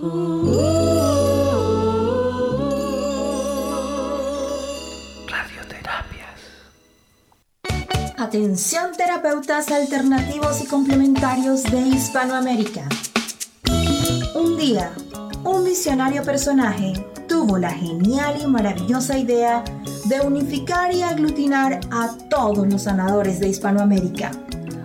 Radioterapias. Atención terapeutas alternativos y complementarios de Hispanoamérica. Un día, un visionario personaje tuvo la genial y maravillosa idea de unificar y aglutinar a todos los sanadores de Hispanoamérica,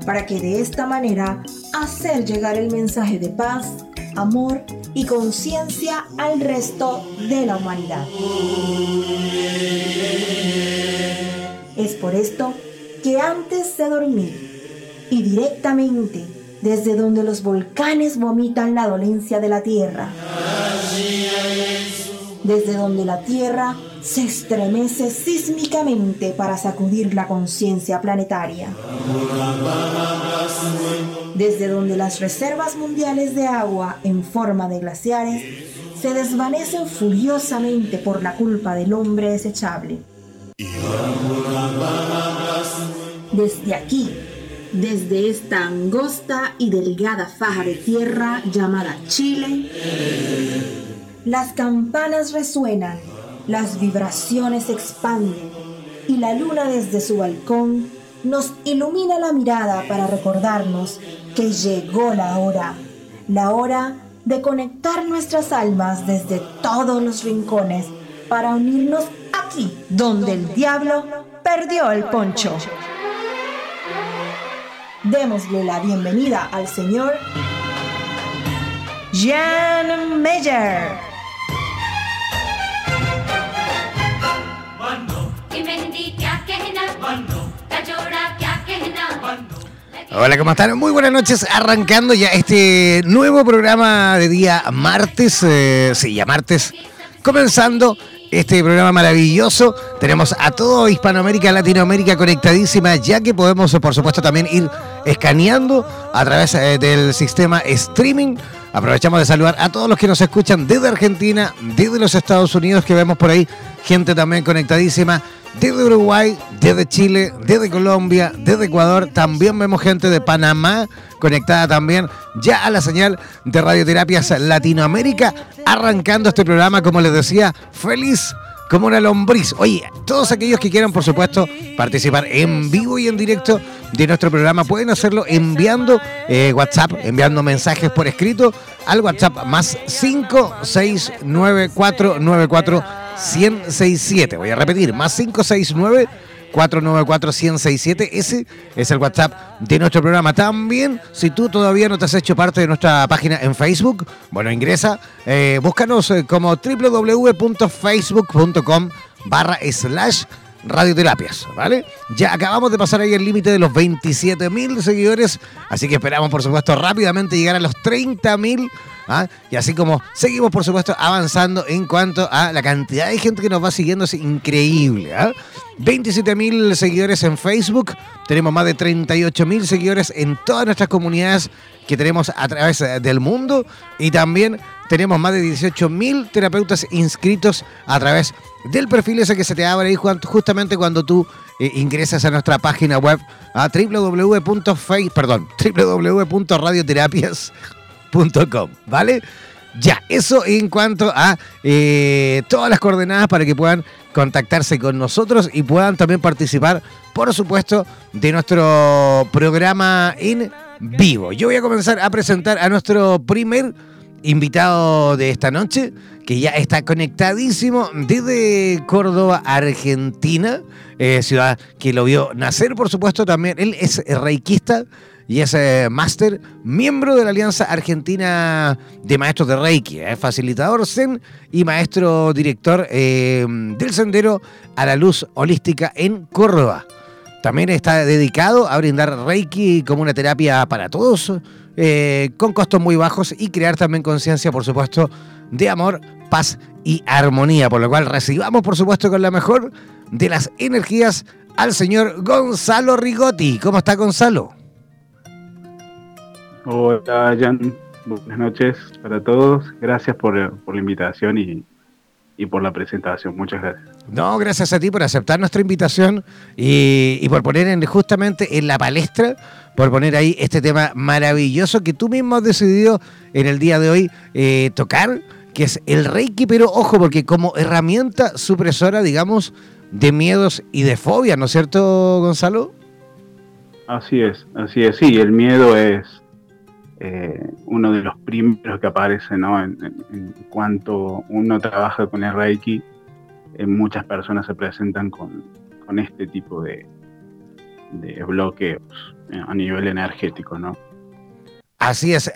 para que de esta manera hacer llegar el mensaje de paz, amor y conciencia al resto de la humanidad. Es por esto que antes de dormir y directamente desde donde los volcanes vomitan la dolencia de la tierra, desde donde la tierra se estremece sísmicamente para sacudir la conciencia planetaria, desde donde las reservas mundiales de agua en forma de glaciares se desvanecen furiosamente por la culpa del hombre desechable. Desde aquí, desde esta angosta y delgada faja de tierra llamada Chile, las campanas resuenan, las vibraciones expanden y la luna desde su balcón nos ilumina la mirada para recordarnos que llegó la hora, la hora de conectar nuestras almas desde todos los rincones para unirnos aquí donde el diablo perdió el poncho. Démosle la bienvenida al señor Jan Meyer. Hola, ¿cómo están? Muy buenas noches, arrancando ya este nuevo programa de día martes, eh, sí, ya martes, comenzando este programa maravilloso. Tenemos a todo Hispanoamérica, Latinoamérica conectadísima, ya que podemos, por supuesto, también ir escaneando a través eh, del sistema streaming. Aprovechamos de saludar a todos los que nos escuchan desde Argentina, desde los Estados Unidos, que vemos por ahí gente también conectadísima desde Uruguay, desde Chile, desde Colombia, desde Ecuador. También vemos gente de Panamá conectada también ya a la señal de Radioterapias Latinoamérica, arrancando este programa, como les decía, feliz como una lombriz. Oye, todos aquellos que quieran, por supuesto, participar en vivo y en directo de nuestro programa, pueden hacerlo enviando eh, WhatsApp, enviando mensajes por escrito al WhatsApp más 569494167. 1067. Voy a repetir, más 569 494 1067. Ese es el WhatsApp de nuestro programa. También, si tú todavía no te has hecho parte de nuestra página en Facebook, bueno, ingresa, eh, búscanos eh, como www.facebook.com barra slash radioterapias, ¿vale? Ya acabamos de pasar ahí el límite de los 27 mil seguidores, así que esperamos, por supuesto, rápidamente llegar a los 30 mil. ¿Ah? Y así como seguimos, por supuesto, avanzando en cuanto a la cantidad de gente que nos va siguiendo, es increíble. ¿ah? 27 mil seguidores en Facebook, tenemos más de 38 mil seguidores en todas nuestras comunidades que tenemos a través del mundo y también tenemos más de 18 mil terapeutas inscritos a través del perfil ese que se te abre ahí justamente cuando tú eh, ingresas a nuestra página web a www.face, perdón, ¿vale? Ya, eso en cuanto a eh, todas las coordenadas para que puedan contactarse con nosotros y puedan también participar, por supuesto, de nuestro programa en vivo. Yo voy a comenzar a presentar a nuestro primer invitado de esta noche, que ya está conectadísimo desde Córdoba, Argentina, eh, ciudad que lo vio nacer, por supuesto, también. Él es reikista y es eh, máster, miembro de la Alianza Argentina de Maestros de Reiki, eh, facilitador Zen y maestro director del Sendero a la Luz Holística en Córdoba. También está dedicado a brindar Reiki como una terapia para todos, eh, con costos muy bajos y crear también conciencia, por supuesto, de amor, paz y armonía. Por lo cual recibamos, por supuesto, con la mejor de las energías al señor Gonzalo Rigotti. ¿Cómo está Gonzalo? Hola, Jan. Buenas noches para todos. Gracias por, la invitación y, y por la presentación. Muchas gracias. No, gracias a ti por aceptar nuestra invitación y, por poner en, justamente en la palestra, por poner ahí este tema maravilloso que tú mismo has decidido en el día de hoy eh, tocar, que es el Reiki, pero ojo, porque como herramienta supresora, digamos, de miedos y de fobias, ¿no es cierto, Gonzalo? Así es, así es, sí, el miedo es eh, uno de los primeros que aparece, ¿no? En, cuanto uno trabaja con el Reiki, eh, muchas personas se presentan con, este tipo de, de bloqueos eh, a nivel energético, ¿no? Así es.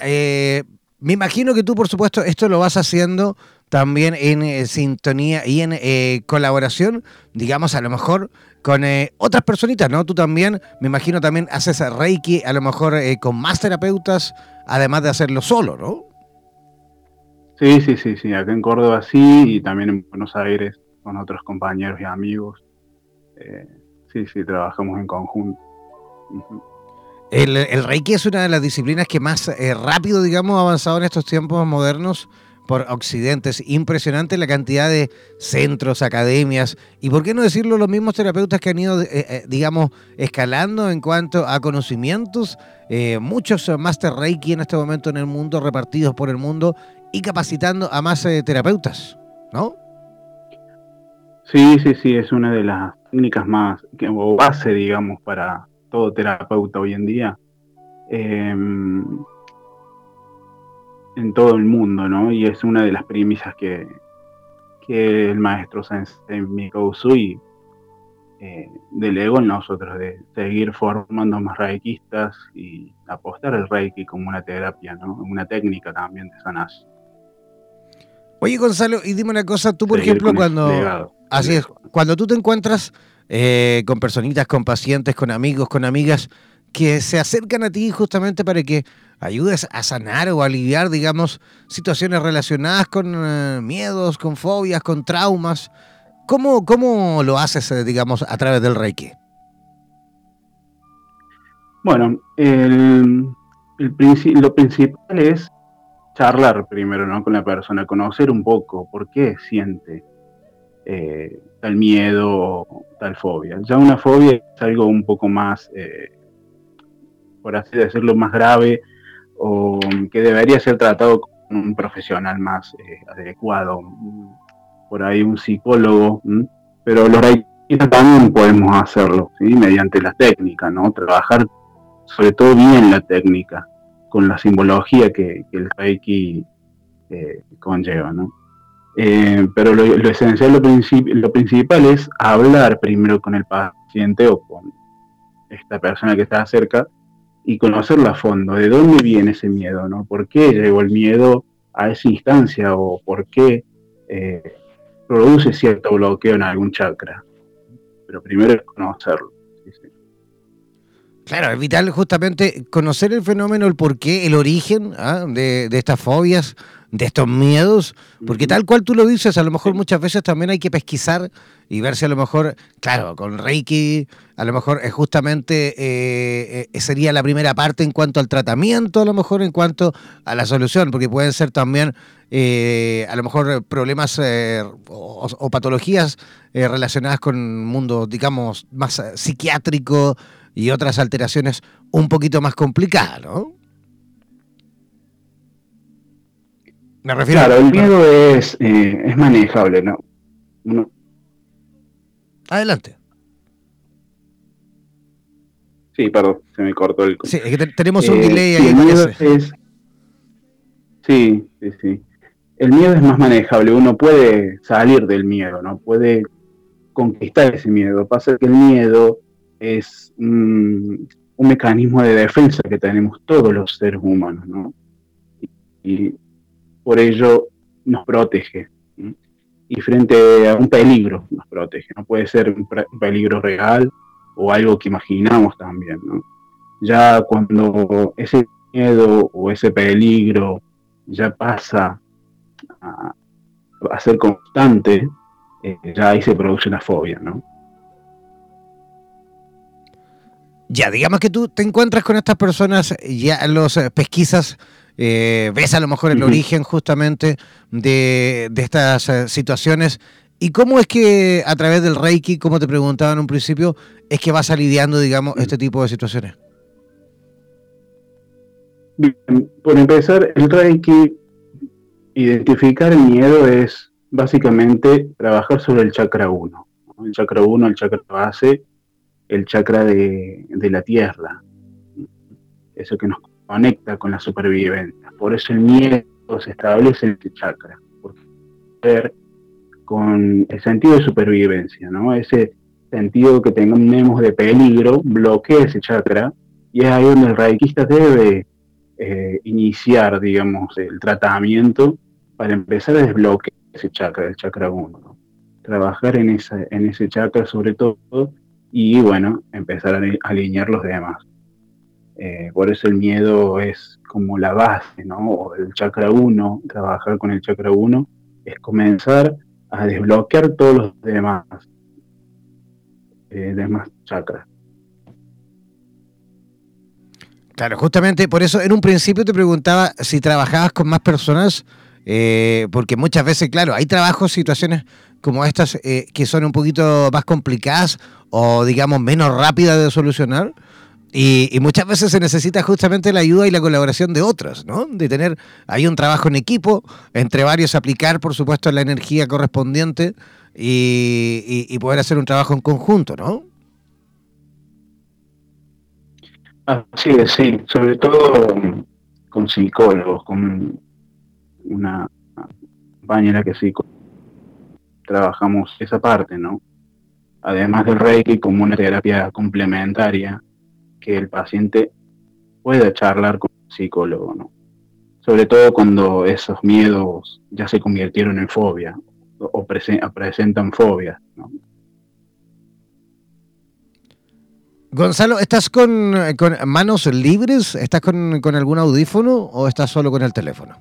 me imagino que tú, por supuesto, esto lo vas haciendo también en sintonía y en colaboración, digamos, a lo mejor con otras personitas, ¿no? Tú también, me imagino, también haces Reiki, a lo mejor con más terapeutas, además de hacerlo solo, ¿no? Sí, sí, sí, sí, acá en Córdoba sí, y también en Buenos Aires con otros compañeros y amigos. Eh, sí, sí, trabajamos en conjunto. el, Reiki es una de las disciplinas que más eh, rápido, digamos, ha avanzado en estos tiempos modernos por Occidente. Es impresionante la cantidad de centros, academias y, por qué no decirlo, los mismos terapeutas que han ido, eh, digamos, escalando en cuanto a conocimientos eh, muchos Master Reiki en este momento en el mundo, repartidos por el mundo y capacitando a más eh, terapeutas, ¿no? Sí, sí, sí, es una de las técnicas más, o base, digamos, para todo terapeuta hoy en día. En todo el mundo, ¿no? Y es una de las premisas que, que el maestro Sensei Miko Usui eh, delegó en nosotros de seguir formando más reikistas y apostar al reiki como una terapia, ¿no? una técnica también de sanación. Oye Gonzalo, y dime una cosa, tú por ejemplo cuando así es, cuando tú te encuentras eh, con personitas, con pacientes, con amigos, con amigas que se acercan a ti justamente para que ayudes a sanar o aliviar, digamos, situaciones relacionadas con eh, miedos, con fobias, con traumas, ¿Cómo, cómo lo haces, eh, digamos, a través del Reiki? Bueno, lo principal es charlar primero ¿no? con la persona, conocer un poco por qué siente eh, tal miedo tal fobia. Ya una fobia es algo un poco más, por así decirlo, más grave o que debería ser tratado con un profesional más adecuado, por ahí un psicólogo, pero los reikistas también podemos hacerlo, mediante la técnica, ¿no? Trabajar sobre todo bien la técnica, con la simbología que, el reiki eh, conlleva, ¿no? Eh, pero lo, esencial, lo principal es hablar primero con el paciente o con esta persona que está cerca y conocerlo a fondo, de dónde viene ese miedo, ¿no? ¿Por qué llegó el miedo a esa instancia o por qué eh, produce cierto bloqueo en algún chakra. Pero primero es conocerlo. Claro, es vital justamente conocer el fenómeno, el porqué, el origen ¿ah? de, de, estas fobias, de estos miedos, porque tal cual tú lo dices, a lo mejor muchas veces también hay que pesquisar y ver si a lo mejor, claro, con Reiki, a lo mejor es justamente eh, eh, sería la primera parte en cuanto al tratamiento, a lo mejor en cuanto a la solución, porque pueden ser también eh, a lo mejor problemas o, patologías relacionadas con un mundo, digamos, más psiquiátrico y otras alteraciones un poquito más complicadas, ¿no? Me refiero claro, el miedo es, es manejable, ¿no? Adelante. Sí, perdón, se me cortó el... Sí, es que tenemos un eh, delay ahí. El miedo es... Sí, sí, sí. El miedo es más manejable, uno puede salir del miedo, ¿no? Puede conquistar ese miedo. Pasa que el miedo es un, mecanismo de defensa que tenemos todos los seres humanos, ¿no? Y, por ello nos protege y frente a un peligro nos protege. No puede ser un, peligro real o algo que imaginamos también. ¿no? Ya cuando ese miedo o ese peligro ya pasa a, ser constante, eh, ya ahí se produce una fobia, ¿no? Ya, digamos que tú te encuentras con estas personas, ya los eh, pesquisas eh, ves a lo mejor el origen justamente de, estas eh, situaciones. ¿Y cómo es que a través del Reiki, como te preguntaba en un principio, es que vas lidiando, digamos, este tipo de situaciones? Bien, por empezar, el Reiki, identificar el miedo es básicamente trabajar sobre el chakra 1. El chakra 1, el chakra base, el chakra de, de la tierra. Eso que nos conecta con la supervivencia. Por eso el miedo se establece en este chakra, porque ver con el sentido de supervivencia, ¿no? Ese sentido que tenemos de peligro bloquea ese chakra y es ahí donde el reikista debe eh, iniciar, digamos, el tratamiento para empezar a desbloquear ese chakra, el chakra 1. Trabajar en, esa, en ese chakra sobre todo y, bueno, empezar a alinear los demás. Eh, por eso el miedo es como la base, ¿no? O el chakra 1, trabajar con el chakra 1 es comenzar a desbloquear todos los demás, eh, demás chakras. Claro, justamente por eso en un principio te preguntaba si trabajabas con más personas, eh, porque muchas veces, claro, hay trabajos, situaciones como estas que son un poquito más complicadas o digamos menos rápidas de solucionar, y, muchas veces se necesita justamente la ayuda y la colaboración de otros, ¿no? De tener ahí un trabajo en equipo, entre varios aplicar, por supuesto, la energía correspondiente y, poder hacer un trabajo en conjunto, ¿no? Así es, sí, sobre todo con psicólogos, con una compañera que sí trabajamos esa parte, ¿no? Además del Reiki como una terapia complementaria que el paciente pueda charlar con un psicólogo, ¿no? Sobre todo cuando esos miedos ya se convirtieron en fobia o, presentan fobias, ¿no? Gonzalo, ¿estás con, manos libres? ¿Estás con, algún audífono o estás solo con el teléfono?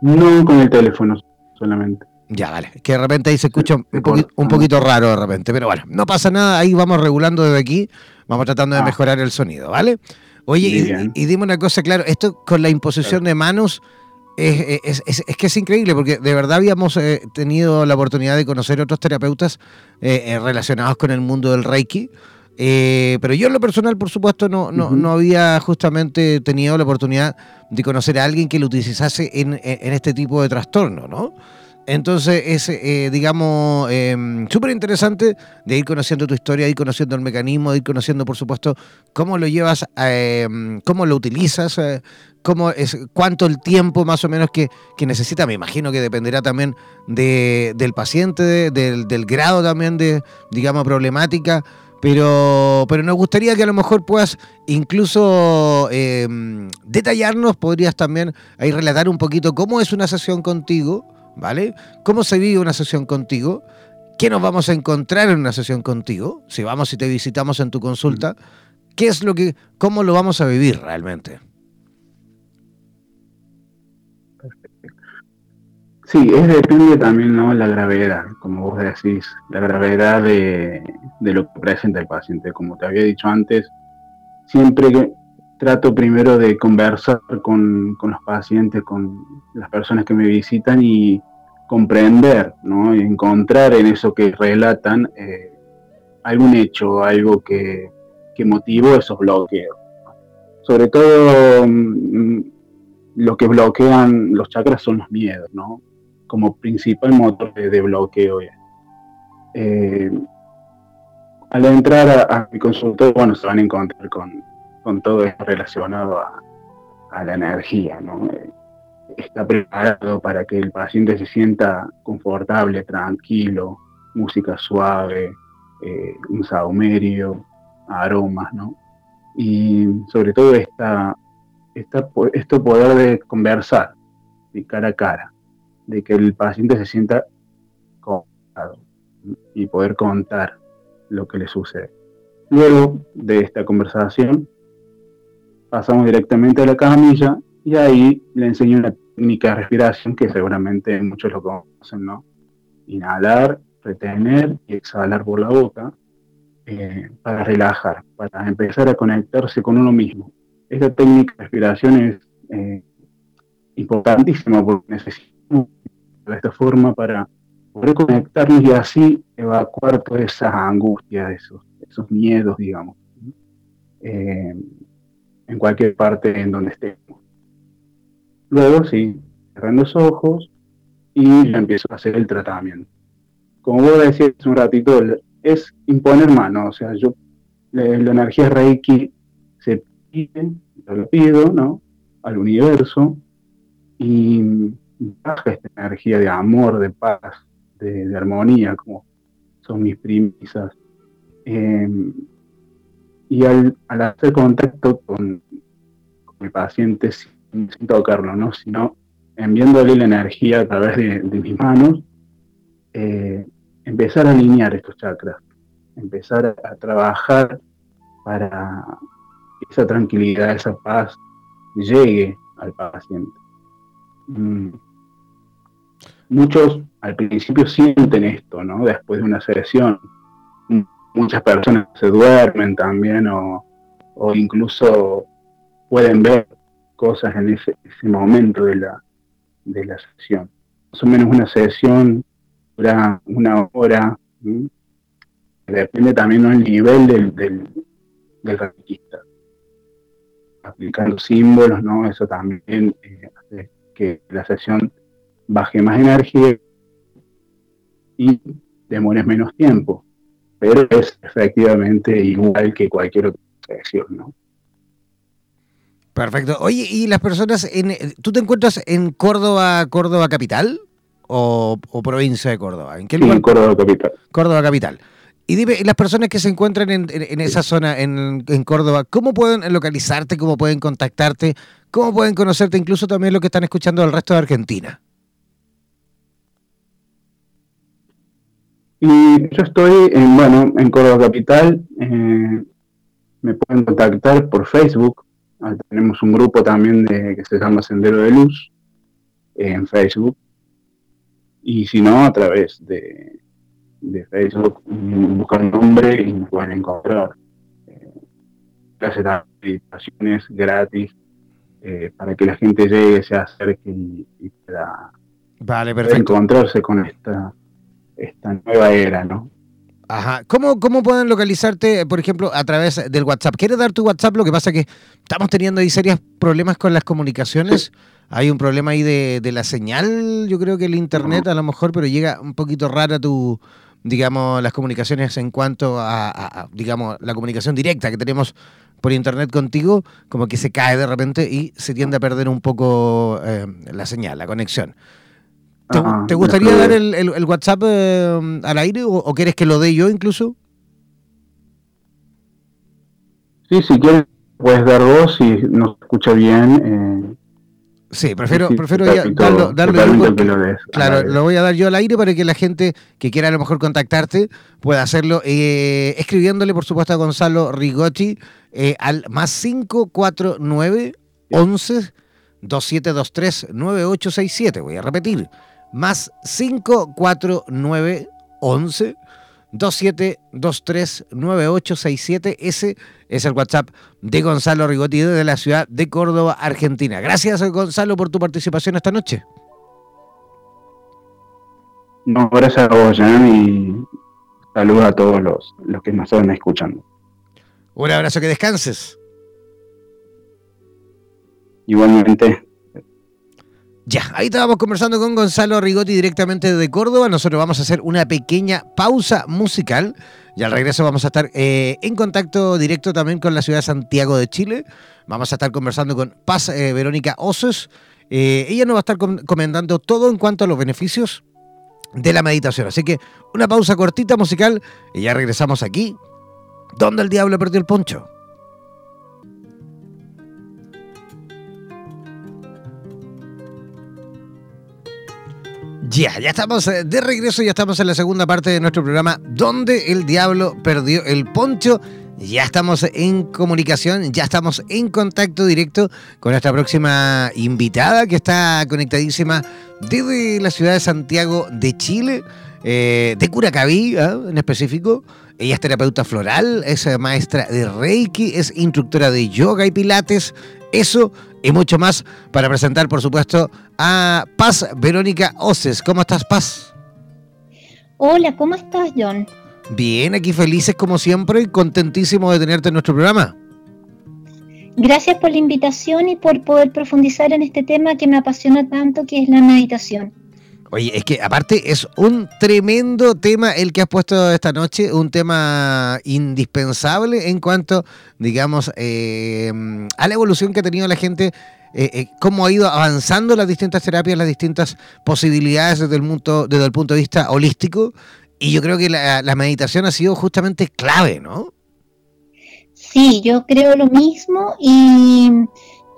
No con el teléfono solamente. Ya, vale. Que de repente ahí se escucha un, poquito, raro de repente. Pero bueno, no pasa nada. Ahí vamos regulando desde aquí. Vamos tratando de ah. mejorar el sonido, ¿vale? Oye, y, dime una cosa, claro, esto con la imposición de manos es, que es increíble, porque de verdad habíamos eh, tenido la oportunidad de conocer otros terapeutas eh, eh, relacionados con el mundo del Reiki. pero yo en lo personal, por supuesto, no, no, no, había justamente tenido la oportunidad de conocer a alguien que lo utilizase en, en este tipo de trastorno, ¿no? Entonces es, eh, digamos, em, súper interesante de ir conociendo tu historia, de ir conociendo el mecanismo, de ir conociendo, por supuesto, cómo lo llevas, em, cómo lo utilizas, eh, cómo es, cuánto el tiempo más o menos que, necesita. Me imagino que dependerá también del paciente, del, del, grado también de, digamos, problemática. Pero, pero nos gustaría que a lo mejor puedas incluso em, detallarnos, podrías también ahí relatar un poquito cómo es una sesión contigo ¿vale? ¿Cómo se vive una sesión contigo? ¿Qué nos vamos a encontrar en una sesión contigo? Si vamos y te visitamos en tu consulta, ¿qué es lo que, cómo lo vamos a vivir realmente? Sí, es depende también, ¿no? La gravedad, como vos decís, la gravedad de, de lo que presenta el paciente. Como te había dicho antes, siempre trato primero de conversar con, con, los pacientes, con las personas que me visitan y comprender, ¿no? encontrar en eso que relatan eh, algún hecho, algo que, que, motivó esos bloqueos. Sobre todo mm, lo que bloquean los chakras son los miedos, ¿no? Como principal motor de, bloqueo. Eh, al entrar a, a, mi consultorio, bueno, se van a encontrar con, con todo esto relacionado a, la energía, ¿no? Está preparado para que el paciente se sienta confortable, tranquilo, música suave, eh, un saumerio, aromas, ¿no? Y sobre todo esta, esta, esto poder de conversar de cara a cara, de que el paciente se sienta cómodo y poder contar lo que le sucede. Luego de esta conversación, pasamos directamente a la camilla y ahí le enseño una técnica de respiración que seguramente muchos lo conocen, ¿no? Inhalar, retener y exhalar por la boca eh, para relajar, para empezar a conectarse con uno mismo, esta técnica de respiración es eh, importantísima porque necesitamos de esta forma para poder conectarnos y así evacuar todas esas angustias, esos, esos miedos, digamos, eh, en cualquier parte en donde estemos. Luego, sí, cerran los ojos y ya empiezo a hacer el tratamiento. Como vos decías hace un ratito, es imponer mano, o sea, yo, la, energía Reiki se pide, yo lo pido, ¿no? Al universo y baja esta energía de amor, de paz, de, armonía, como son mis premisas. Em, y al, hacer contacto con, mi paciente sin, tocarlo, ¿no? sino enviándole la energía a través de, mis manos, eh, empezar a alinear estos chakras, empezar a, trabajar para que esa tranquilidad, esa paz llegue al paciente. Mm. Muchos al principio sienten esto, ¿no? Después de una sesión. Muchas personas se duermen también o, incluso pueden ver cosas en ese, momento de la, de la sesión. Más o menos una sesión dura una hora. Depende también del nivel del, del, del Aplicando símbolos, ¿no? Eso también eh, hace que la sesión baje más energía y demores menos tiempo, pero es efectivamente igual que cualquier otra sesión, ¿no? Perfecto. Oye, ¿y las personas, en, tú te encuentras en Córdoba, Córdoba capital o, provincia de Córdoba? ¿En qué lugar? en Córdoba capital. Córdoba capital. Y dime, las personas que se encuentran en, esa zona, en, en, Córdoba, ¿cómo pueden localizarte? ¿Cómo pueden contactarte? ¿Cómo pueden conocerte? Incluso también lo que están escuchando del resto de Argentina. Y yo estoy en, bueno, en Córdoba Capital. Eh, me pueden contactar por Facebook. Ah, tenemos un grupo también de, que se llama Sendero de Luz eh, en Facebook. Y si no, a través de, de Facebook, buscan nombre y me pueden encontrar. Eh, clases de meditaciones gratis eh, para que la gente llegue, se acerque y, pueda, vale, encontrarse con esta esta nueva era, ¿no? Ajá. ¿Cómo, ¿Cómo pueden localizarte, por ejemplo, a través del WhatsApp? ¿Quieres dar tu WhatsApp? Lo que pasa es que estamos teniendo ahí serios problemas con las comunicaciones. Hay un problema ahí de, la señal, yo creo que el internet a lo mejor, pero llega un poquito rara tu, digamos, las comunicaciones en cuanto a, digamos, la comunicación directa que tenemos por internet contigo, como que se cae de repente y se tiende a perder un poco eh, la señal, la conexión. ¿Te, gustaría dar el, WhatsApp eh, al aire o, quieres que lo dé yo incluso? Sí, si quieres puedes dar vos si no se escucha bien. Eh, sí, prefiero, prefiero darlo, yo. claro, lo voy a dar yo al aire para que la gente que quiera a lo mejor contactarte pueda hacerlo eh, escribiéndole, por supuesto, a Gonzalo Rigotti al más 549 11 2723 9867. Voy a repetir más 549 11 2723 9867. Ese es el WhatsApp de Gonzalo Rigotti de la ciudad de Córdoba, Argentina. Gracias, Gonzalo, por tu participación esta noche. No, gracias a vos, Jan, y saludos a todos los, los que nos están escuchando. Un abrazo, que descanses. Igualmente. Ya, ahí estábamos conversando con Gonzalo Rigotti directamente de Córdoba. Nosotros vamos a hacer una pequeña pausa musical y al regreso vamos a estar eh, en contacto directo también con la ciudad de Santiago de Chile. Vamos a estar conversando con Paz eh, Verónica Osos. Eh, ella nos va a estar comentando todo en cuanto a los beneficios de la meditación. Así que una pausa cortita musical y ya regresamos aquí, donde el diablo perdió el poncho. Ya, ya estamos eh, de regreso, ya estamos en la segunda parte de nuestro programa Donde el Diablo Perdió el Poncho. Ya estamos en comunicación, ya estamos en contacto directo con nuestra próxima invitada que está conectadísima desde la ciudad de Santiago de Chile. Eh, de Curacaví, ¿ah? en específico. Ella es terapeuta floral, es maestra de Reiki, es instructora de yoga y pilates. Eso y mucho más para presentar, por supuesto, a Paz Verónica Oces. ¿Cómo estás, Paz? Hola, ¿cómo estás, John? Bien, aquí felices como siempre y contentísimo de tenerte en nuestro programa. Gracias por la invitación y por poder profundizar en este tema que me apasiona tanto, que es la meditación. Oye, es que aparte es un tremendo tema el que has puesto esta noche, un tema indispensable en cuanto, digamos, eh, a la evolución que ha tenido la gente, eh, eh, cómo ha ido avanzando las distintas terapias, las distintas posibilidades desde el, punto, desde el punto de vista holístico. Y yo creo que la meditación ha sido justamente clave, ¿no? Sí, yo creo lo mismo y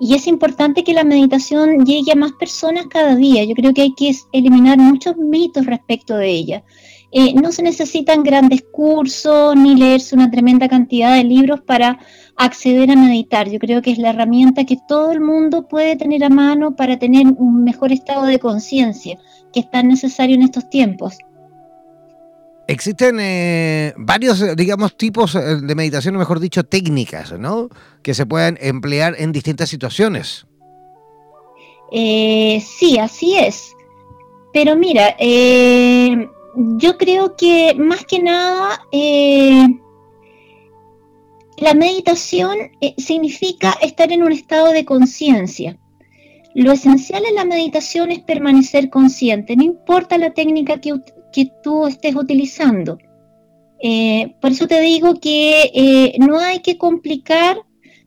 y es importante que la meditación llegue a más personas cada día. Yo creo que hay que eliminar muchos mitos respecto de ella. Eh, no se necesitan grandes cursos ni leerse una tremenda cantidad de libros para acceder a meditar. Yo creo que es la herramienta que todo el mundo puede tener a mano para tener un mejor estado de conciencia, que es tan necesario en estos tiempos. Existen eh, varios, eh, digamos, tipos eh, de meditación, o mejor dicho, técnicas, ¿no? Que se pueden emplear en distintas situaciones. sí, así es. Pero mira, yo creo que más que nada la meditación significa estar en un estado de conciencia. Lo esencial en la meditación es permanecer consciente, no importa la técnica que, que tú estés utilizando. Eh, por eso te digo que eh, no hay que complicar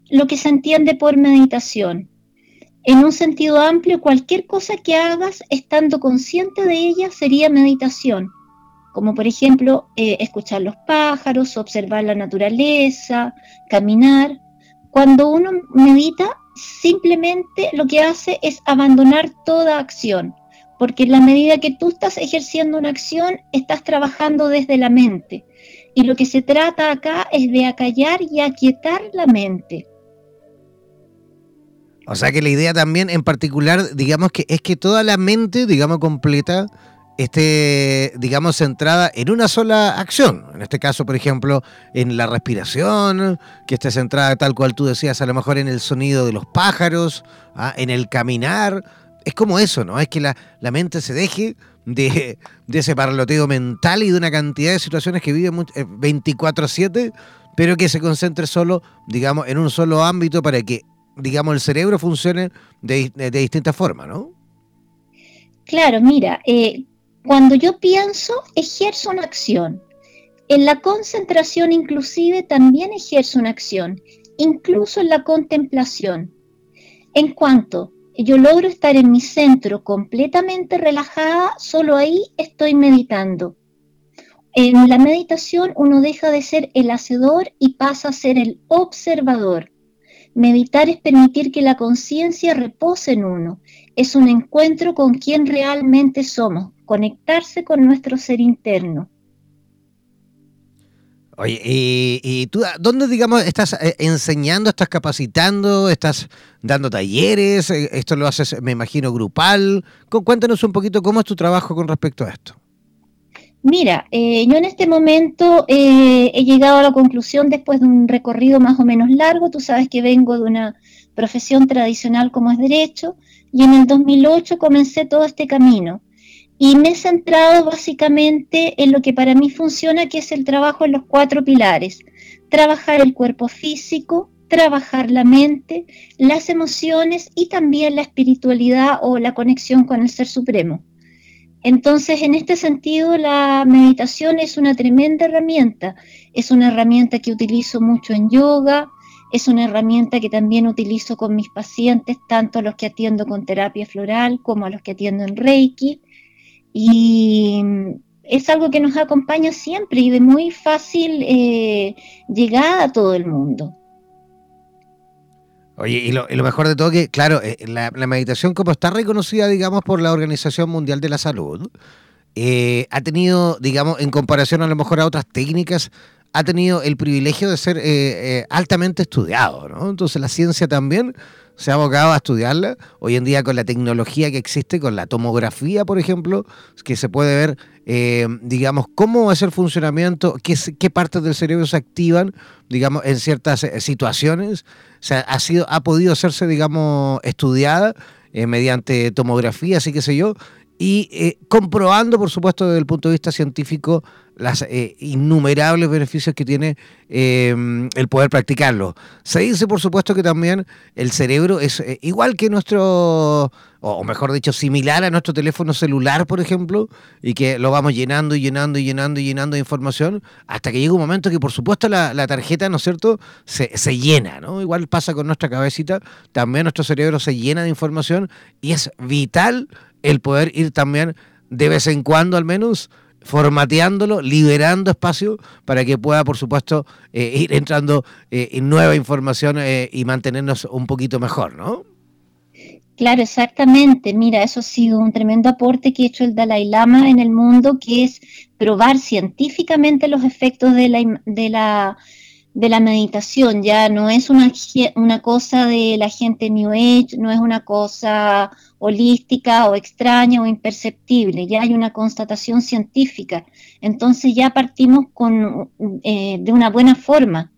lo que se entiende por meditación. En un sentido amplio, cualquier cosa que hagas estando consciente de ella sería meditación, como por ejemplo eh, escuchar los pájaros, observar la naturaleza, caminar. Cuando uno medita, simplemente lo que hace es abandonar toda acción porque en la medida que tú estás ejerciendo una acción, estás trabajando desde la mente. Y lo que se trata acá es de acallar y aquietar la mente. O sea que la idea también en particular, digamos que es que toda la mente, digamos, completa, esté, digamos, centrada en una sola acción. En este caso, por ejemplo, en la respiración, que esté centrada tal cual tú decías, a lo mejor en el sonido de los pájaros, ¿ah? en el caminar es como eso, ¿no? Es que la, mente se deje de, ese parloteo mental y de una cantidad de situaciones que vive 24/7, eh, pero que se concentre solo, digamos, en un solo ámbito para que, digamos, el cerebro funcione de, distintas formas, ¿no? Claro, mira, eh, cuando yo pienso, ejerzo una acción. En la concentración inclusive también ejerzo una acción, incluso en la contemplación. En cuanto yo logro estar en mi centro completamente relajada, solo ahí estoy meditando. En la meditación uno deja de ser el hacedor y pasa a ser el observador. Meditar es permitir que la conciencia repose en uno. Es un encuentro con quien realmente somos, conectarse con nuestro ser interno. Oye, y, tú, ¿dónde, digamos, estás eh, enseñando, estás capacitando, estás dando talleres? Eh, esto lo haces, me imagino, grupal. Cuéntanos un poquito cómo es tu trabajo con respecto a esto. Mira, eh, yo en este momento he llegado a la conclusión después de un recorrido más o menos largo. Tú sabes que vengo de una profesión tradicional como es derecho y en el 2008 comencé todo este camino y me he centrado básicamente en lo que para mí funciona, que es el trabajo en los cuatro pilares. Trabajar el cuerpo físico, trabajar la mente, las emociones y también la espiritualidad o la conexión con el Ser Supremo. Entonces, en este sentido, la meditación es una tremenda herramienta. Es una herramienta que utilizo mucho en yoga, es una herramienta que también utilizo con mis pacientes, tanto a los que atiendo con terapia floral como a los que atiendo en Reiki. Y es algo que nos acompaña siempre y de muy fácil eh, llegada a todo el mundo. Oye, y lo, mejor de todo que, claro, eh, la, meditación como está reconocida, digamos, por la Organización Mundial de la Salud, eh, ha tenido, digamos, en comparación a lo mejor a otras técnicas, ha tenido el privilegio de ser altamente estudiado, ¿no? Entonces la ciencia también se ha abocado a estudiarla. Hoy en día con la tecnología que existe, con la tomografía, por ejemplo, que se puede ver, eh, digamos, cómo es el funcionamiento, qué, qué partes del cerebro se activan, digamos, en ciertas eh, situaciones. O sea, ha, sido, ha podido hacerse, digamos, estudiada eh, mediante tomografía, así que sé yo, y eh, comprobando, por supuesto, desde el punto de vista científico, las eh, innumerables beneficios que tiene em, el poder practicarlo. Se dice, por supuesto, que también el cerebro es eh, igual que nuestro, o mejor dicho, similar a nuestro teléfono celular, por ejemplo, y que lo vamos llenando y llenando y llenando y llenando de información, hasta que llega un momento que, por supuesto, la, la tarjeta, ¿no es cierto?, se, se llena, ¿no? Igual pasa con nuestra cabecita, también nuestro cerebro se llena de información y es vital el poder ir también de vez en cuando al menos formateándolo, liberando espacio para que pueda, por supuesto, eh, ir entrando eh, nueva información eh, y mantenernos un poquito mejor, ¿no? Claro, exactamente. Mira, eso ha sido un tremendo aporte que ha hecho el Dalai Lama en el mundo, que es probar científicamente los efectos de la, de la de la meditación, ya no es una, una cosa de la gente New Age, no es una cosa holística o extraña o imperceptible, ya hay una constatación científica. Entonces ya partimos con, eh, de una buena forma.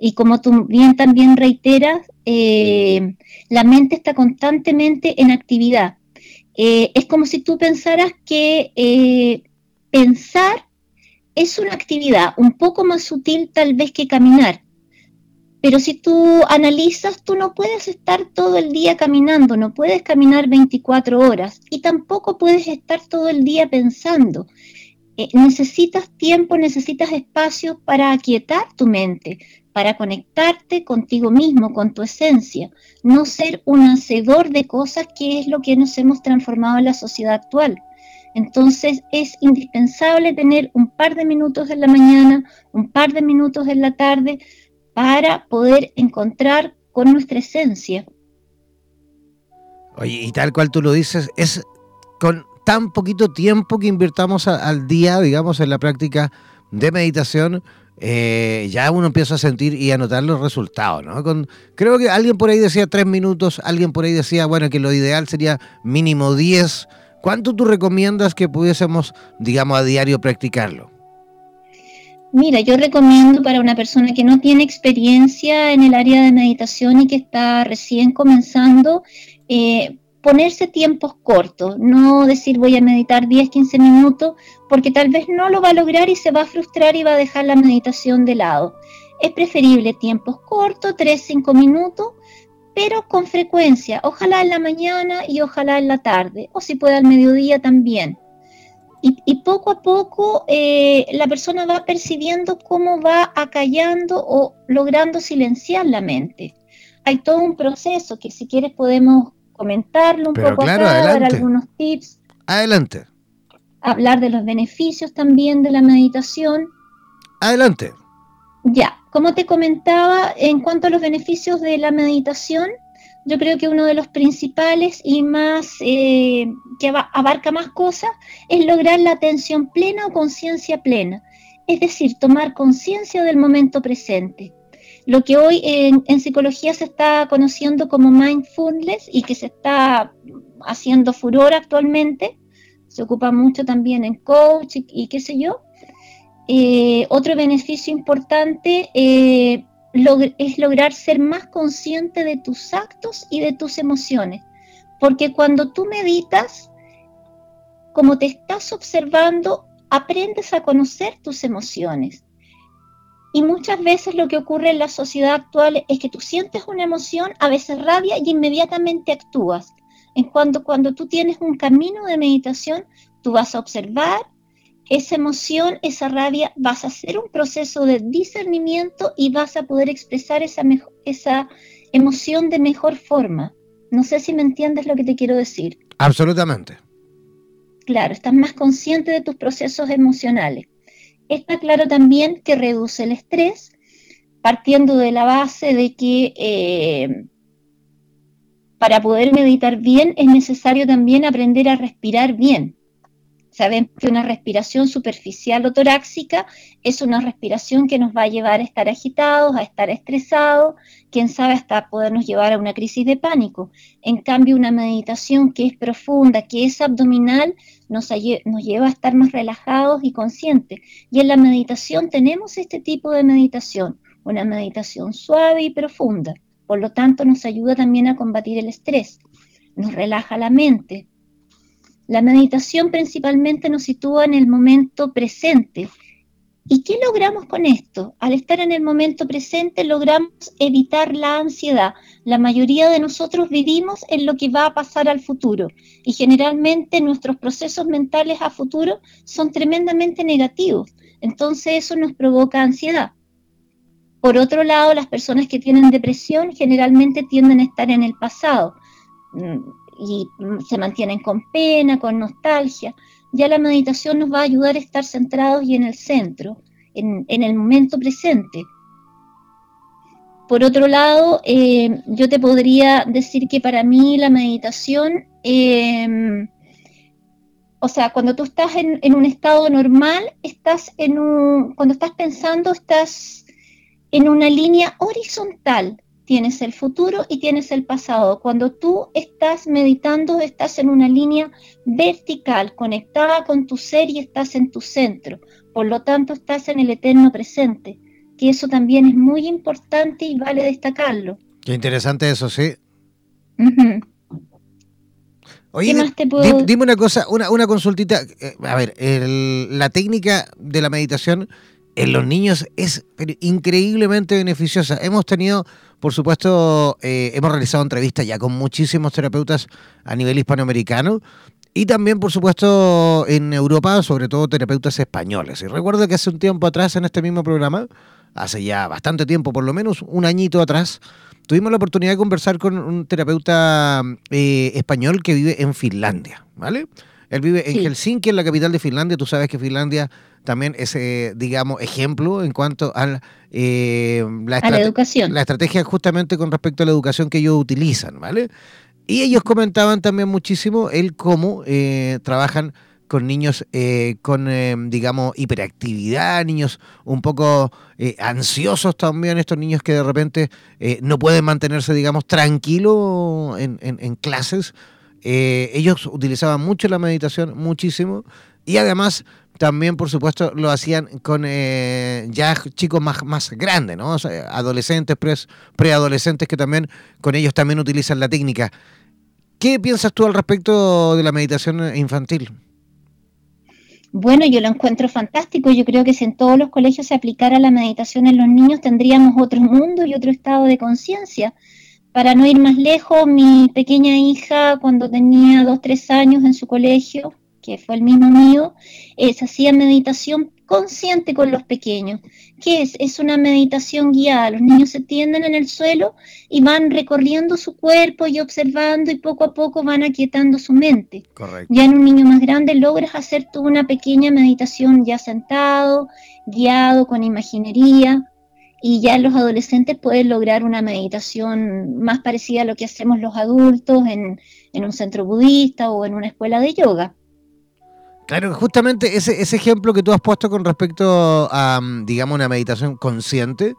Y como tú bien también reiteras, eh, la mente está constantemente en actividad. Eh, es como si tú pensaras que pensar es una actividad un poco más sutil tal vez que caminar. Pero si tú analizas, tú no puedes estar todo el día caminando, no puedes caminar 24 horas y tampoco puedes estar todo el día pensando. Eh, necesitas tiempo, necesitas espacio para aquietar tu mente, para conectarte contigo mismo, con tu esencia, no ser un hacedor de cosas que es lo que nos hemos transformado en la sociedad actual. Entonces es indispensable tener un par de minutos en la mañana, un par de minutos en la tarde para poder encontrar con nuestra esencia. Oye, y tal cual tú lo dices, es con tan poquito tiempo que invirtamos al día, digamos, en la práctica de meditación, eh, ya uno empieza a sentir y a notar los resultados, ¿no? Con, creo que alguien por ahí decía tres minutos, alguien por ahí decía, bueno, que lo ideal sería mínimo diez ¿Cuánto tú recomiendas que pudiésemos, digamos, a diario practicarlo? Mira, yo recomiendo para una persona que no tiene experiencia en el área de meditación y que está recién comenzando, eh, ponerse tiempos cortos, no decir voy a meditar 10, 15 minutos, porque tal vez no lo va a lograr y se va a frustrar y va a dejar la meditación de lado. Es preferible tiempos cortos, 3, 5 minutos, pero con frecuencia, ojalá en la mañana y ojalá en la tarde, o si puede al mediodía también. Y, poco a poco eh, la persona va percibiendo cómo va acallando o logrando silenciar la mente. Hay todo un proceso que si quieres podemos comentarlo un poco acá, dar algunos tips. Adelante. Hablar de los beneficios también de la meditación. Adelante. Ya, como te comentaba, en cuanto a los beneficios de la meditación, yo creo que uno de los principales y más eh, que abarca más cosas es lograr la atención plena o conciencia plena, es decir, tomar conciencia del momento presente. Lo que hoy en, psicología se está conociendo como mindfulness y que se está haciendo furor actualmente, se ocupa mucho también en coach y qué sé yo, eh, otro beneficio importante eh, es lograr ser más consciente de tus actos y de tus emociones. Porque cuando tú meditas, como te estás observando, aprendes a conocer tus emociones. Y muchas veces lo que ocurre en la sociedad actual es que tú sientes una emoción, a veces rabia, y inmediatamente actúas. En cuanto cuando tú tienes un camino de meditación, tú vas a observar, esa emoción, esa rabia, vas a hacer un proceso de discernimiento y vas a poder expresar esa, esa emoción de mejor forma. No sé si me entiendes lo que te quiero decir. Absolutamente. Claro, estás más consciente de tus procesos emocionales. Está claro también que reduce el estrés, partiendo de la base de que eh, para poder meditar bien es necesario también aprender a respirar bien. Saben que una respiración superficial o torácica es una respiración que nos va a llevar a estar agitados, a estar estresados, quién sabe hasta podernos llevar a una crisis de pánico. En cambio, una meditación que es profunda, que es abdominal, nos, nos lleva a estar más relajados y conscientes. Y en la meditación tenemos este tipo de meditación, una meditación suave y profunda. Por lo tanto, nos ayuda también a combatir el estrés, nos relaja la mente, la meditación principalmente nos sitúa en el momento presente. ¿Y qué logramos con esto? Al estar en el momento presente logramos evitar la ansiedad. La mayoría de nosotros vivimos en lo que va a pasar al futuro y generalmente nuestros procesos mentales a futuro son tremendamente negativos. Entonces eso nos provoca ansiedad. Por otro lado, las personas que tienen depresión generalmente tienden a estar en el pasado mm, y se mantienen con pena, con nostalgia. Ya la meditación nos va a ayudar a estar centrados y en el centro, en, el momento presente. Por otro lado, eh, yo te podría decir que para mí la meditación, em, o sea, cuando tú estás en, en, un estado normal, estás en un, cuando estás pensando, estás en una línea horizontal, tienes el futuro y tienes el pasado. Cuando tú estás meditando, estás en una línea vertical, conectada con tu ser y estás en tu centro. Por lo tanto, estás en el eterno presente, que eso también es muy importante y vale destacarlo. Qué interesante eso, sí. Oye, dime una cosa, una, una consultita. Eh, a ver, la técnica de la meditación en los niños es increíblemente beneficiosa. Hemos tenido por supuesto, eh, hemos realizado entrevistas ya con muchísimos terapeutas a nivel hispanoamericano y también, por supuesto, en Europa, sobre todo terapeutas españoles. Y recuerdo que hace un tiempo atrás en este mismo programa, hace ya bastante tiempo, por lo menos un añito atrás, tuvimos la oportunidad de conversar con un terapeuta eh, español que vive en Finlandia, ¿vale? Él vive en Helsinki, en la capital de Finlandia. Tú sabes que Finlandia también es, eh, digamos, ejemplo en cuanto a, eh, la, educación. La estrategia justamente con respecto a la educación que ellos utilizan, ¿vale? Y ellos comentaban también muchísimo el cómo eh, trabajan con niños con, digamos, hiperactividad, niños un poco ansiosos también, estos niños que de repente no pueden mantenerse, digamos, tranquilos en, en clases eh, ellos utilizaban mucho la meditación, muchísimo, y además también, por supuesto, lo hacían con eh, ya chicos más, más grandes, ¿no? adolescentes, preadolescentes que también con ellos también utilizan la técnica. ¿Qué piensas tú al respecto de la meditación infantil? Bueno, yo lo encuentro fantástico. Yo creo que si en todos los colegios se aplicara la meditación en los niños, tendríamos otro mundo y otro estado de conciencia. Para no ir más lejos, mi pequeña hija, cuando tenía dos, tres años en su colegio, que fue el mismo mío, eh, se hacía meditación consciente con los pequeños. ¿Qué es? Es una meditación guiada. Los niños se tienden en el suelo y van recorriendo su cuerpo y observando y poco a poco van aquietando su mente. Correcto. Ya en un niño más grande logras hacer tú una pequeña meditación ya sentado, guiado con imaginería y ya los adolescentes pueden lograr una meditación más parecida a lo que hacemos los adultos en, un centro budista o en una escuela de yoga. Claro, justamente ese, ese ejemplo que tú has puesto con respecto a, digamos, una meditación consciente,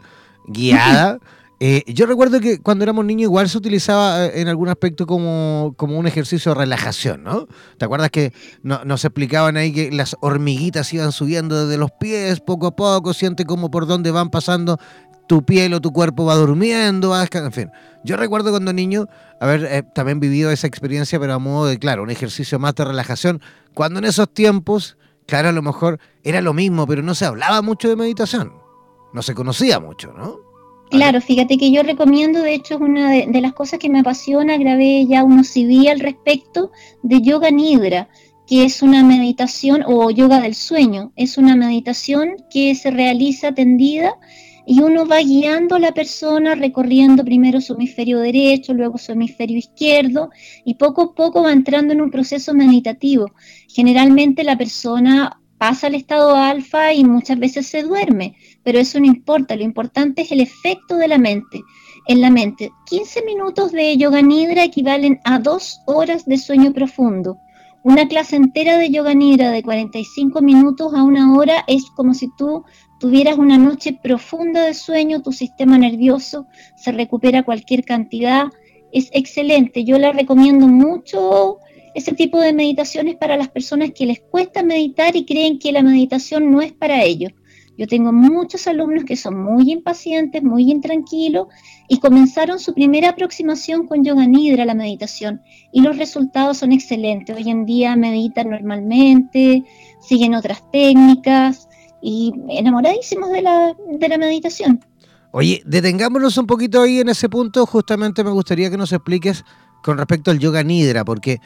guiada, eh, yo recuerdo que cuando éramos niños igual se utilizaba eh, en algún aspecto como, un ejercicio de relajación, ¿no? ¿Te acuerdas que nos explicaban ahí que las hormiguitas iban subiendo desde los pies poco a poco, siente como por dónde van pasando tu piel o tu cuerpo va durmiendo, en fin. Yo recuerdo cuando niño haber eh, también vivido esa experiencia, pero a modo de, claro, un ejercicio más de relajación, cuando en esos tiempos, claro, a lo mejor era lo mismo, pero no se hablaba mucho de meditación, no se conocía mucho, ¿no? Claro, fíjate que yo recomiendo, de hecho es una de, las cosas que me apasiona, grabé ya unos CD al respecto de Yoga Nidra, que es una meditación o yoga del sueño, es una meditación que se realiza tendida y uno va guiando a la persona recorriendo primero su hemisferio derecho, luego su hemisferio izquierdo y poco a poco va entrando en un proceso meditativo. Generalmente la persona pasa al estado alfa y muchas veces se duerme, pero eso no importa, lo importante es el efecto de la mente. En la mente, 15 minutos de yoga nidra equivalen a dos horas de sueño profundo. una clase entera de yoga nidra de 45 minutos a una hora es como si tú tuvieras una noche profunda de sueño, tu sistema nervioso se recupera cualquier cantidad, es excelente. Yo la recomiendo mucho ese tipo de meditaciones para las personas que les cuesta meditar y creen que la meditación no es para ellos. Yo tengo muchos alumnos que son muy impacientes, muy intranquilos y comenzaron su primera aproximación con yoga nidra, la meditación, y los resultados son excelentes. Hoy en día meditan normalmente, siguen otras técnicas y enamoradísimos de la, de la meditación. Oye, detengámonos un poquito ahí en ese punto. Justamente me gustaría que nos expliques con respecto al yoga nidra, porque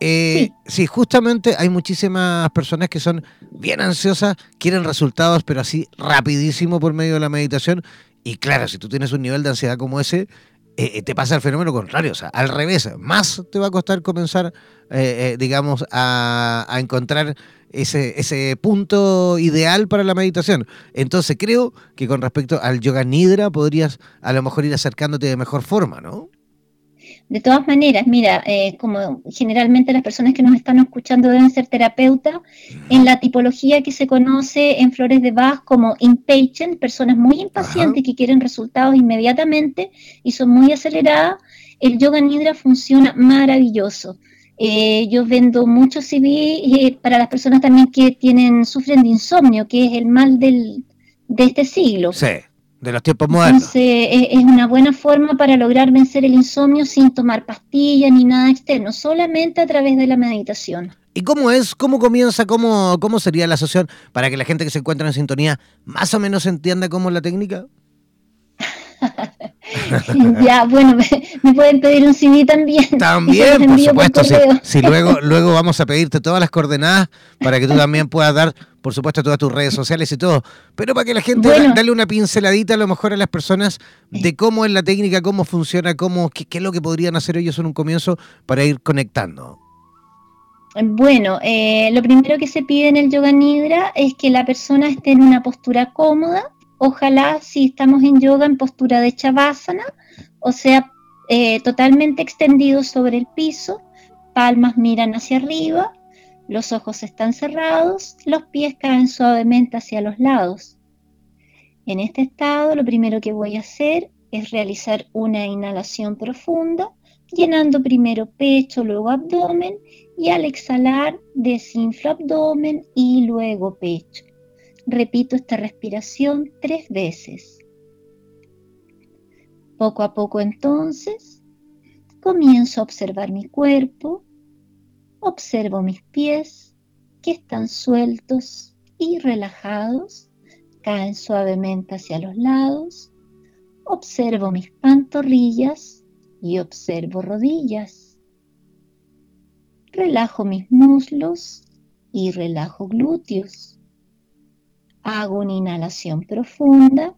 eh, sí. justamente hay muchísimas personas que son bien ansiosas, quieren resultados, pero así rapidísimo por medio de la meditación. Y claro, si tú tienes un nivel de ansiedad como ese, eh, eh, te pasa el fenómeno contrario, o sea, al revés, más te va a costar comenzar, digamos, a, a, encontrar ese, ese punto ideal para la meditación. Entonces creo que con respecto al yoga nidra podrías a lo mejor ir acercándote de mejor forma, ¿no? De todas maneras, mira, eh, como generalmente las personas que nos están escuchando deben ser terapeutas, en la tipología que se conoce en Flores de Bach como impatient, personas muy impacientes que quieren resultados inmediatamente y son muy aceleradas, el yoga nidra funciona maravilloso. Eh, yo vendo muchos CV eh, para las personas también que tienen sufren de insomnio, que es el mal del, de este siglo. Sí. De los tiempos modernos. Entonces, es una buena forma para lograr vencer el insomnio sin tomar pastillas ni nada externo, solamente a través de la meditación. ¿Y cómo es? ¿Cómo comienza? ¿Cómo, cómo sería la sesión para que la gente que se encuentra en sintonía más o menos entienda cómo es la técnica? Ya, bueno, me, pueden pedir un CD también. También, por supuesto. Si, luego, luego vamos a pedirte todas las coordenadas para que tú también puedas dar, por supuesto, todas tus redes sociales y todo. Pero para que la gente dale una pinceladita a lo mejor a las personas de cómo es la técnica, cómo funciona, cómo, qué, es lo que podrían hacer ellos en un comienzo para ir conectando. Bueno, eh, lo primero que se pide en el yoga nidra es que la persona esté en una postura cómoda, Ojalá si estamos en yoga en postura de chavasana, o sea, eh, totalmente extendido sobre el piso, palmas miran hacia arriba, los ojos están cerrados, los pies caen suavemente hacia los lados. En este estado, lo primero que voy a hacer es realizar una inhalación profunda, llenando primero pecho, luego abdomen, y al exhalar desinflo abdomen y luego pecho. Repito esta respiración tres veces. Poco a poco entonces comienzo a observar mi cuerpo, observo mis pies que están sueltos y relajados, caen suavemente hacia los lados, observo mis pantorrillas y observo rodillas. Relajo mis muslos y relajo glúteos. Hago una inhalación profunda,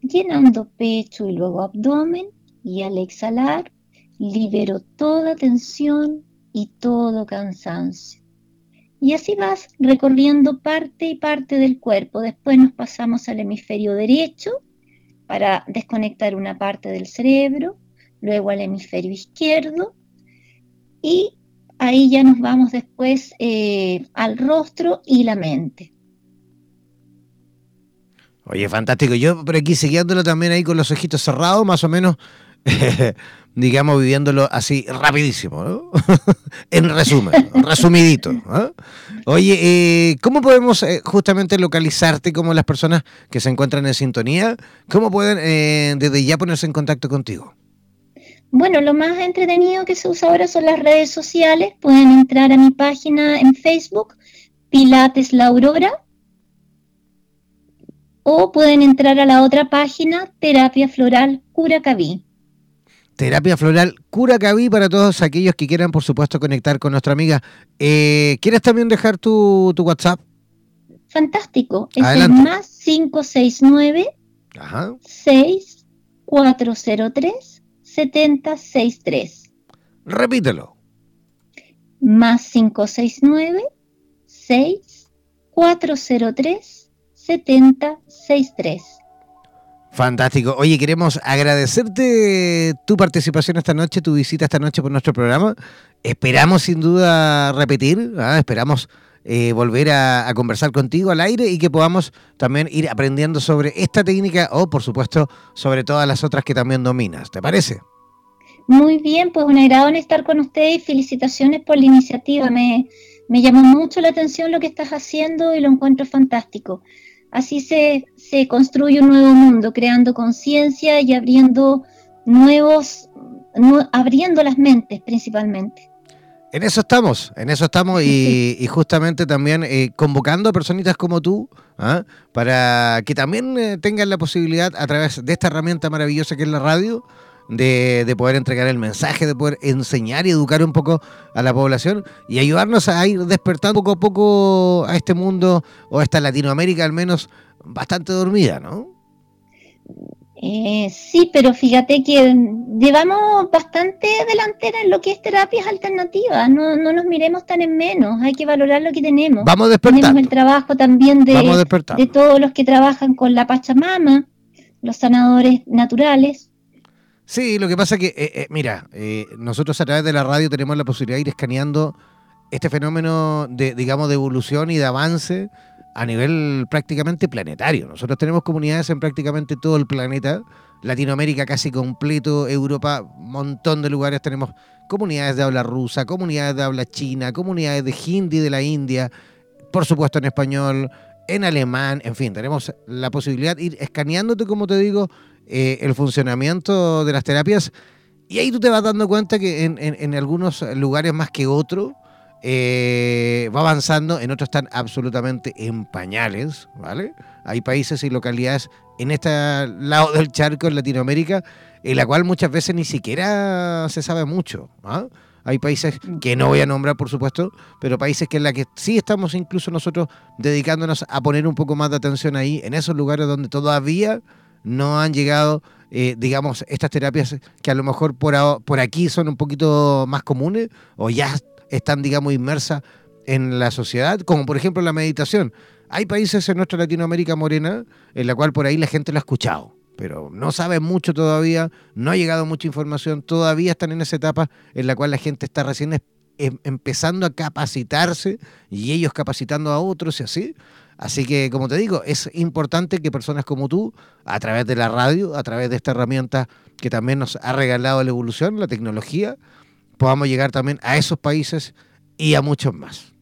llenando pecho y luego abdomen y al exhalar libero toda tensión y todo cansancio. Y así vas recorriendo parte y parte del cuerpo. Después nos pasamos al hemisferio derecho para desconectar una parte del cerebro, luego al hemisferio izquierdo y ahí ya nos vamos después eh, al rostro y la mente. Oye, fantástico. Yo por aquí siguiéndolo también ahí con los ojitos cerrados, más o menos, digamos, viviéndolo así rapidísimo, ¿no? en resumen, resumidito. Oye, eh, ¿cómo podemos eh, justamente localizarte como las personas que se encuentran en sintonía? ¿Cómo pueden eh, desde ya ponerse en contacto contigo? Bueno, lo más entretenido que se usa ahora son las redes sociales. Pueden entrar a mi página en Facebook, Pilates La Aurora, o pueden entrar a la otra página, Terapia Floral Curacaví. Terapia Floral Curacaví para todos aquellos que quieran, por supuesto, conectar con nuestra amiga. Eh, ¿Quieres también dejar tu, WhatsApp? Fantástico. Es el más 569 Ajá. 6403 7063. Repítelo. Más 569 6403 7063. Fantástico. Oye, queremos agradecerte tu participación esta noche, tu visita esta noche por nuestro programa esperamos sin duda repetir, ¿ah? esperamos eh, volver a, conversar contigo al aire y que podamos también ir aprendiendo sobre esta técnica o, por supuesto, sobre todas las otras que también dominas. ¿Te parece? Muy bien, pues un agrado en estar con ustedes y felicitaciones por la iniciativa. Me, me llamó mucho la atención lo que estás haciendo y lo encuentro fantástico. Así se, se construye un nuevo mundo, creando conciencia y abriendo nuevos, abriendo las mentes principalmente. En eso estamos, en eso estamos y, justamente también eh, convocando a personitas como tú ¿ah? para que también eh, tengan la posibilidad a través de esta herramienta maravillosa que es la radio de, de, poder entregar el mensaje, de poder enseñar y educar un poco a la población y ayudarnos a ir despertando poco a poco a este mundo o a esta Latinoamérica al menos bastante dormida, ¿no? Eh, sí, pero fíjate que llevamos bastante delantera en lo que es terapias alternativas. No, no nos miremos tan en menos. Hay que valorar lo que tenemos. Vamos a despertar. Tenemos el trabajo también de, de todos los que trabajan con la Pachamama, los sanadores naturales. Sí, lo que pasa que, eh, eh, mira, nosotros a través de la radio tenemos la posibilidad de ir escaneando este fenómeno de, digamos, de evolución y de avance a nivel prácticamente planetario. Nosotros tenemos comunidades en prácticamente todo el planeta, Latinoamérica casi completo, Europa, montón de lugares tenemos comunidades de habla rusa, comunidades de habla china, comunidades de hindi de la India, por supuesto en español, en alemán, en fin, tenemos la posibilidad de ir escaneándote, como te digo, eh, el funcionamiento de las terapias y ahí tú te vas dando cuenta que en, en algunos lugares más que otros, eh, va avanzando, en otros están absolutamente en pañales, ¿vale? Hay países y localidades en este lado del charco en Latinoamérica, en la cual muchas veces ni siquiera se sabe mucho. ¿ah? Hay países que no voy a nombrar, por supuesto, pero países que en la que sí estamos incluso nosotros dedicándonos a poner un poco más de atención ahí, en esos lugares donde todavía no han llegado, eh, digamos, estas terapias que a lo mejor por, por aquí son un poquito más comunes o ya están, digamos, inmersas en la sociedad, como por ejemplo la meditación. Hay países en nuestra Latinoamérica morena en la cual por ahí la gente lo ha escuchado, pero no sabe mucho todavía, no ha llegado mucha información, todavía están en esa etapa en la cual la gente está recién em, empezando a capacitarse y ellos capacitando a otros y así. Así que, como te digo, es importante que personas como tú, a través de la radio, a través de esta herramienta que también nos ha regalado la evolución, la tecnología, podamos llegar también a esos países y a muchos más.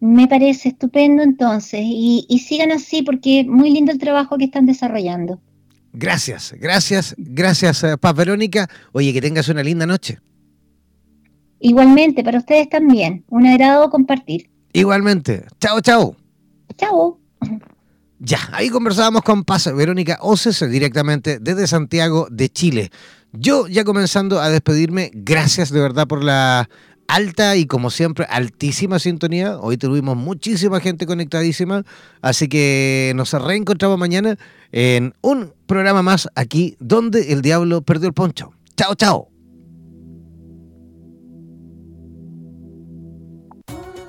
Me parece estupendo entonces y, sigan así porque es muy lindo el trabajo que están desarrollando. Gracias, gracias, gracias eh, Paz Verónica. Oye, que tengas una linda noche. Igualmente, para ustedes también. Un agrado compartir. Igualmente. Chao, chao. Chao. Ya, ahí conversábamos con Paz Verónica Oces directamente desde Santiago de Chile. Yo ya comenzando a despedirme, gracias de verdad por la alta y como siempre altísima sintonía. Hoy tuvimos muchísima gente conectadísima, así que nos reencontramos mañana en un programa más aquí donde el diablo perdió el poncho. Chao, chao.